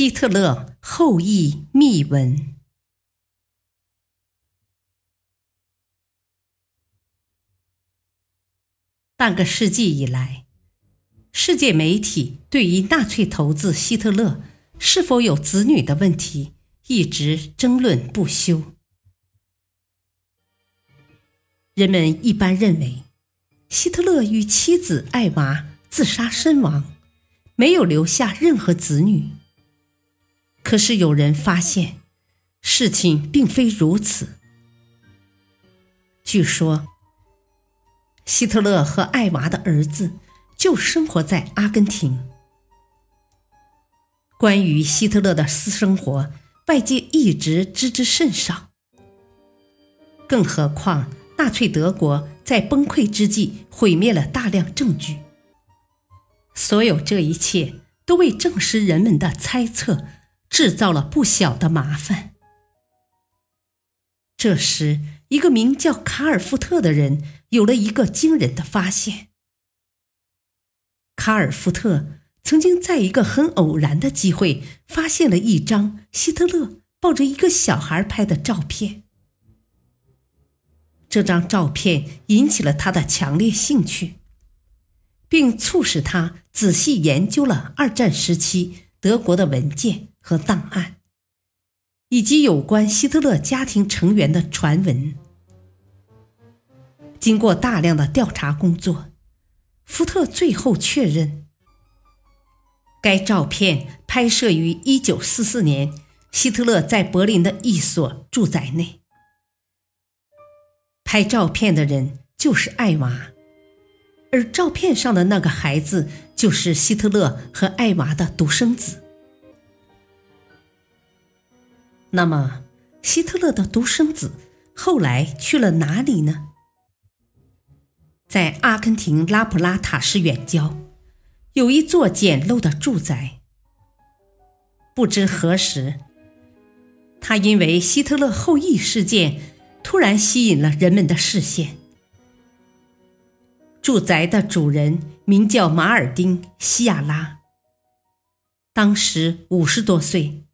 希特勒后裔秘闻。半个世纪以来，世界媒体对于纳粹头子希特勒是否有子女的问题一直争论不休。人们一般认为，希特勒与妻子艾娃自杀身亡，没有留下任何子女。可是有人发现，事情并非如此。据说，希特勒和艾娃的儿子就生活在阿根廷。关于希特勒的私生活，外界一直知之甚少。更何况，纳粹德国在崩溃之际毁灭了大量证据。所有这一切都为证实人们的猜测。制造了不小的麻烦。这时，一个名叫卡尔福特的人有了一个惊人的发现。卡尔福特曾经在一个很偶然的机会发现了一张希特勒抱着一个小孩拍的照片。这张照片引起了他的强烈兴趣，并促使他仔细研究了二战时期德国的文件。和档案，以及有关希特勒家庭成员的传闻。经过大量的调查工作，福特最后确认，该照片拍摄于1944年希特勒在柏林的一所住宅内。拍照片的人就是艾娃，而照片上的那个孩子就是希特勒和艾娃的独生子。那么，希特勒的独生子后来去了哪里呢？在阿根廷拉普拉塔市远郊，有一座简陋的住宅。不知何时，他因为希特勒后裔事件，突然吸引了人们的视线。住宅的主人名叫马尔丁·西亚拉，当时五十多岁。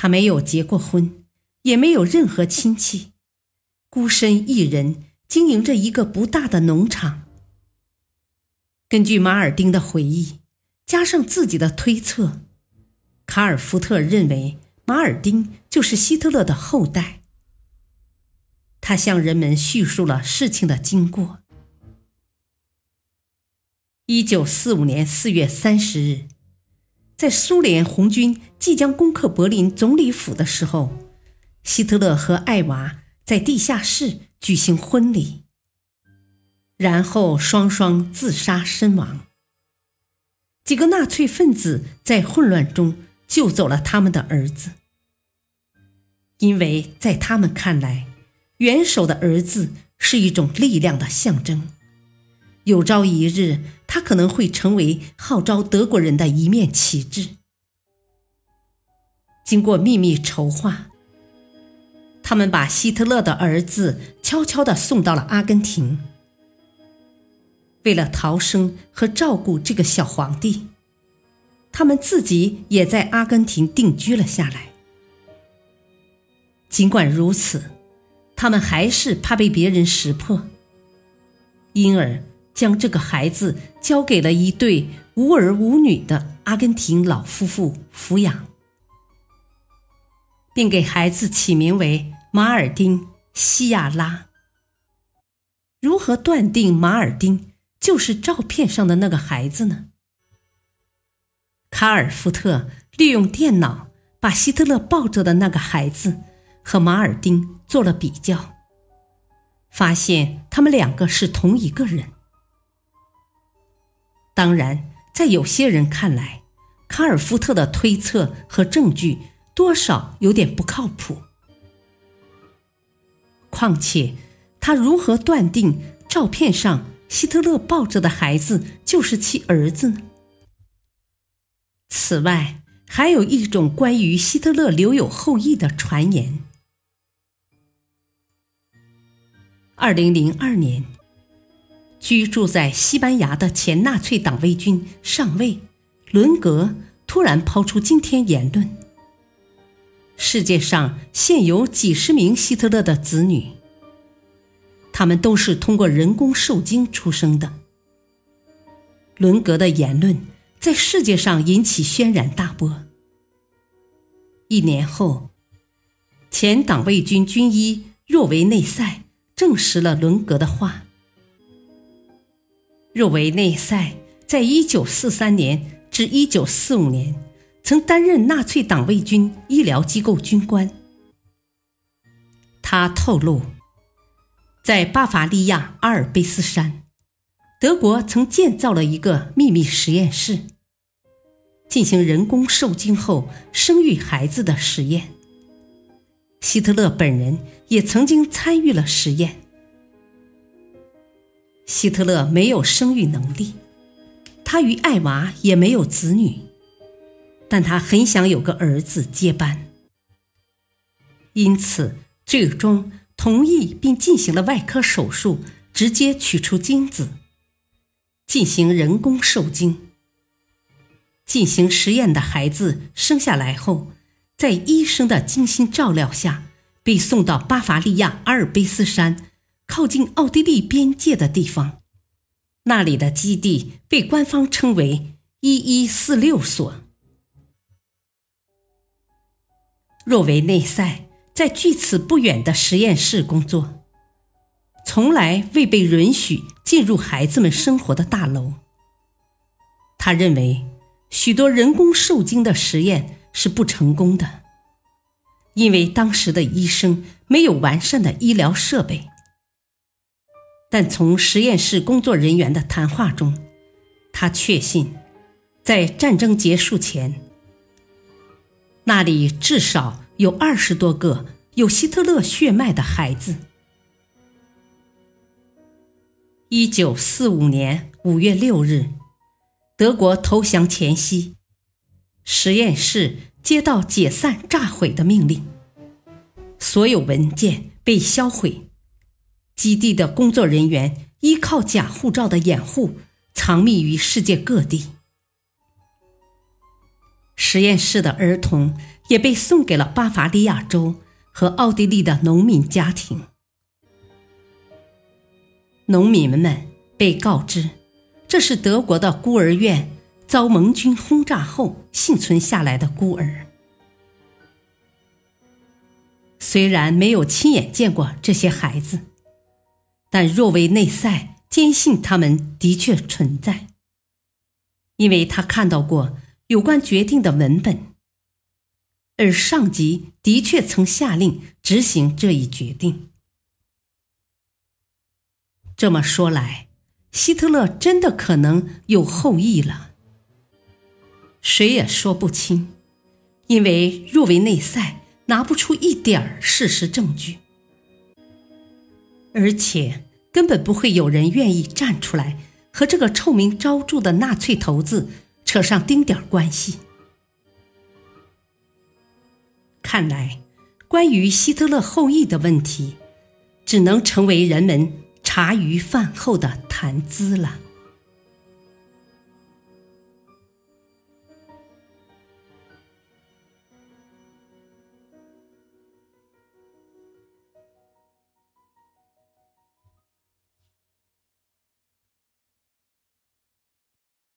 他没有结过婚，也没有任何亲戚，孤身一人经营着一个不大的农场。根据马尔丁的回忆，加上自己的推测，卡尔福特认为马尔丁就是希特勒的后代。他向人们叙述了事情的经过。一九四五年四月三十日。在苏联红军即将攻克柏林总理府的时候，希特勒和艾娃在地下室举行婚礼，然后双双自杀身亡。几个纳粹分子在混乱中救走了他们的儿子，因为在他们看来，元首的儿子是一种力量的象征。有朝一日，他可能会成为号召德国人的一面旗帜。经过秘密筹划，他们把希特勒的儿子悄悄地送到了阿根廷。为了逃生和照顾这个小皇帝，他们自己也在阿根廷定居了下来。尽管如此，他们还是怕被别人识破，因而。将这个孩子交给了一对无儿无女的阿根廷老夫妇抚养，并给孩子起名为马尔丁·西亚拉。如何断定马尔丁就是照片上的那个孩子呢？卡尔福特利用电脑把希特勒抱着的那个孩子和马尔丁做了比较，发现他们两个是同一个人。当然，在有些人看来，卡尔福特的推测和证据多少有点不靠谱。况且，他如何断定照片上希特勒抱着的孩子就是其儿子呢？此外，还有一种关于希特勒留有后裔的传言。二零零二年，居住在西班牙的前纳粹党卫军上尉伦格突然抛出惊天言论：世界上现有几十名希特勒的子女，他们都是通过人工受精出生的。伦格的言论在世界上引起轩然大波。一年后，前党卫军军医若维内塞。证实了伦格的话。若维内塞在1943年至1945年曾担任纳粹党卫军医疗机构军官。他透露，在巴伐利亚阿尔卑斯山，德国曾建造了一个秘密实验室，进行人工受精后生育孩子的实验。希特勒本人也曾经参与了实验。希特勒没有生育能力，他与艾娃也没有子女，但他很想有个儿子接班，因此最终同意并进行了外科手术，直接取出精子，进行人工受精。进行实验的孩子生下来后。在医生的精心照料下，被送到巴伐利亚阿尔卑斯山靠近奥地利边界的地方，那里的基地被官方称为“一一四六所”。若维内塞在距此不远的实验室工作，从来未被允许进入孩子们生活的大楼。他认为，许多人工受精的实验。是不成功的，因为当时的医生没有完善的医疗设备。但从实验室工作人员的谈话中，他确信，在战争结束前，那里至少有二十多个有希特勒血脉的孩子。一九四五年五月六日，德国投降前夕，实验室。接到解散、炸毁的命令，所有文件被销毁。基地的工作人员依靠假护照的掩护，藏匿于世界各地。实验室的儿童也被送给了巴伐利亚州和奥地利的农民家庭。农民们被告知，这是德国的孤儿院。遭盟军轰炸后幸存下来的孤儿，虽然没有亲眼见过这些孩子，但若维内塞坚信他们的确存在，因为他看到过有关决定的文本，而上级的确曾下令执行这一决定。这么说来，希特勒真的可能有后裔了。谁也说不清，因为若维内塞拿不出一点事实证据，而且根本不会有人愿意站出来和这个臭名昭著的纳粹头子扯上丁点关系。看来，关于希特勒后裔的问题，只能成为人们茶余饭后的谈资了。